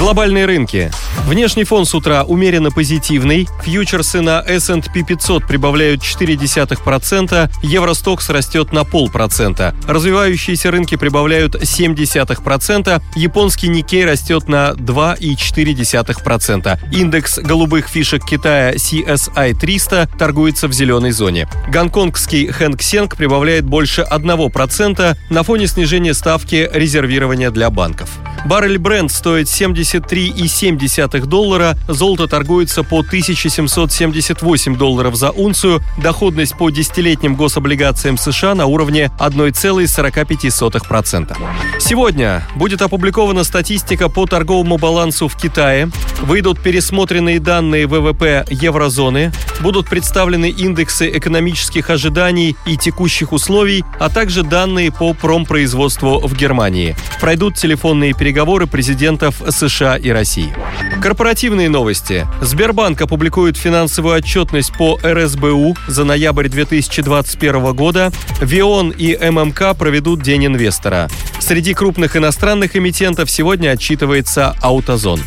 Глобальные рынки. Внешний фон с утра умеренно позитивный. Фьючерсы на S&P 500 прибавляют 0,4%, Евростокс растет на полпроцента. Развивающиеся рынки прибавляют 0,7%, японский Никей растет на 2,4%. Индекс голубых фишек Китая CSI 300 торгуется в зеленой зоне. Гонконгский Хэнк Сенг прибавляет больше 1% на фоне снижения ставки резервирования для банков. Баррель бренд стоит 73,7 доллара, золото торгуется по 1778 долларов за унцию, доходность по десятилетним гособлигациям США на уровне 1,45%. Сегодня будет опубликована статистика по торговому балансу в Китае, выйдут пересмотренные данные ВВП еврозоны, будут представлены индексы экономических ожиданий и текущих условий, а также данные по промпроизводству в Германии. Пройдут телефонные переговоры президентов США и России. Корпоративные новости. Сбербанк опубликует финансовую отчетность по РСБУ за ноябрь 2021 года. ВИОН и ММК проведут День инвестора. Среди крупных иностранных эмитентов сегодня отчитывается Аутозон.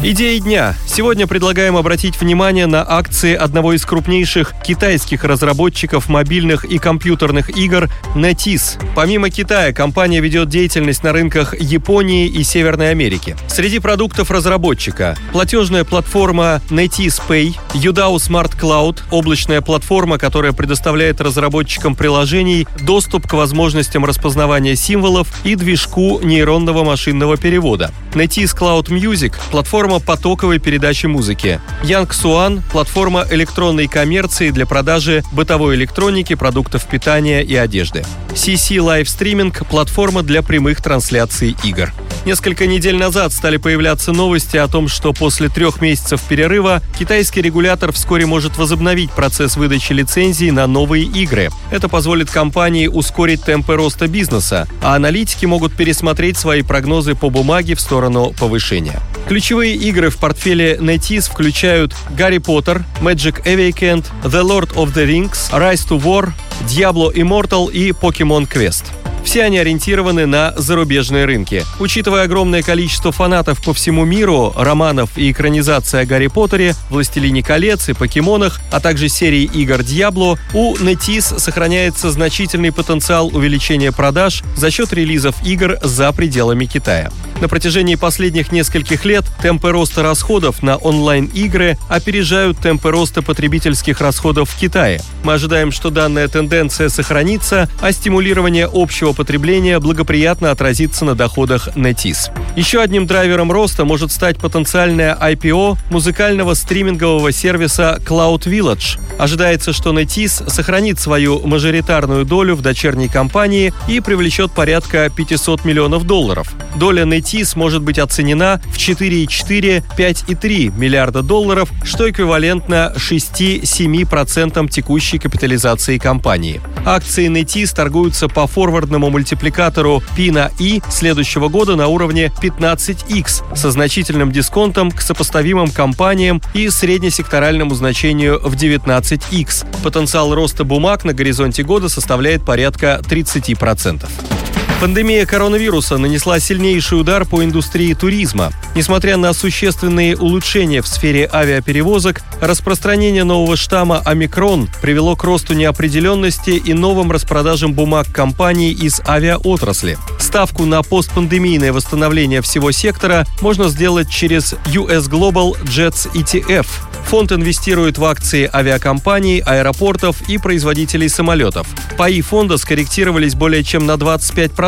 Идеи дня. Сегодня предлагаем обратить внимание на акции одного из крупнейших китайских разработчиков мобильных и компьютерных игр NetEase. Помимо Китая, компания ведет деятельность на рынках Японии и Северной Америки. Среди продуктов разработчика платежная платформа NetEase Pay, Udao Smart Cloud, облачная платформа, которая предоставляет разработчикам приложений доступ к возможностям распознавания символов и движку нейронного машинного перевода. NetEase Cloud Music – платформа потоковой передачи музыки. Young Suan – платформа электронной коммерции для продажи бытовой электроники, продуктов питания и одежды. CC Live Streaming – платформа для прямых трансляций игр. Несколько недель назад стали появляться новости о том, что после трех месяцев перерыва китайский регулятор вскоре может возобновить процесс выдачи лицензий на новые игры. Это позволит компании ускорить темпы роста бизнеса, а аналитики могут пересмотреть свои прогнозы по бумаге в сторону повышения. Ключевые игры в портфеле NetEase включают Гарри Поттер, Magic Awakened, The Lord of the Rings, Rise to War, Diablo Immortal и Pokemon Quest. Все они ориентированы на зарубежные рынки. Учитывая огромное количество фанатов по всему миру, романов и экранизации о Гарри Поттере, Властелине колец и покемонах, а также серии игр Diablo, у NetEase сохраняется значительный потенциал увеличения продаж за счет релизов игр за пределами Китая. На протяжении последних нескольких лет темпы роста расходов на онлайн-игры опережают темпы роста потребительских расходов в Китае. Мы ожидаем, что данная тенденция сохранится, а стимулирование общего потребления благоприятно отразится на доходах NetEase. Еще одним драйвером роста может стать потенциальное IPO музыкального стримингового сервиса Cloud Village. Ожидается, что NetEase сохранит свою мажоритарную долю в дочерней компании и привлечет порядка 500 миллионов долларов. Доля NetEase ТИС может быть оценена в 4,4-5,3 миллиарда долларов, что эквивалентно 6-7% текущей капитализации компании. Акции NetEase торгуются по форвардному мультипликатору P на I следующего года на уровне 15x со значительным дисконтом к сопоставимым компаниям и среднесекторальному значению в 19x. Потенциал роста бумаг на горизонте года составляет порядка 30%. Пандемия коронавируса нанесла сильнейший удар по индустрии туризма. Несмотря на существенные улучшения в сфере авиаперевозок, распространение нового штамма «Омикрон» привело к росту неопределенности и новым распродажам бумаг компаний из авиаотрасли. Ставку на постпандемийное восстановление всего сектора можно сделать через US Global Jets ETF – Фонд инвестирует в акции авиакомпаний, аэропортов и производителей самолетов. Паи фонда скорректировались более чем на 25%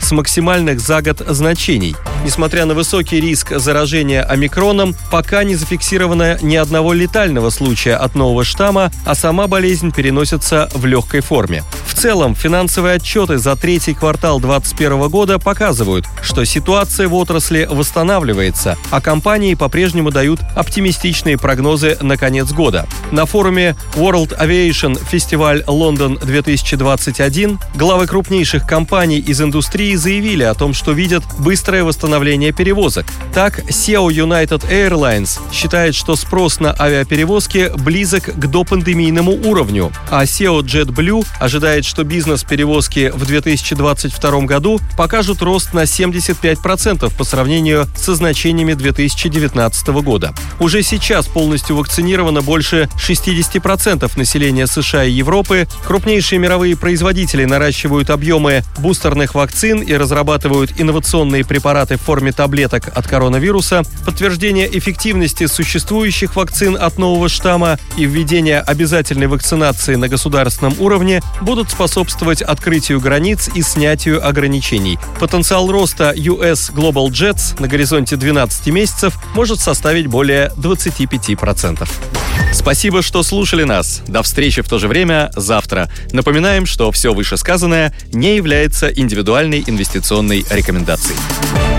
с максимальных за год значений. Несмотря на высокий риск заражения омикроном, пока не зафиксировано ни одного летального случая от нового штамма, а сама болезнь переносится в легкой форме. В целом, финансовые отчеты за третий квартал 2021 года показывают, что ситуация в отрасли восстанавливается, а компании по-прежнему дают оптимистичные прогнозы на конец года. На форуме World Aviation Festival London 2021 главы крупнейших компаний из индустрии заявили о том, что видят быстрое восстановление перевозок. Так, SEO United Airlines считает, что спрос на авиаперевозки близок к допандемийному уровню, а SEO JetBlue ожидает, что бизнес-перевозки в 2022 году покажут рост на 75% по сравнению со значениями 2019 года. Уже сейчас полностью вакцинировано больше 60% населения США и Европы. Крупнейшие мировые производители наращивают объемы бустерных вакцин и разрабатывают инновационные препараты в форме таблеток от коронавируса. Подтверждение эффективности существующих вакцин от нового штамма и введение обязательной вакцинации на государственном уровне будут способствовать открытию границ и снятию ограничений. Потенциал роста US Global Jets на горизонте 12 месяцев может составить более 25%. Спасибо, что слушали нас. До встречи в то же время завтра. Напоминаем, что все вышесказанное не является индивидуальной инвестиционной рекомендацией.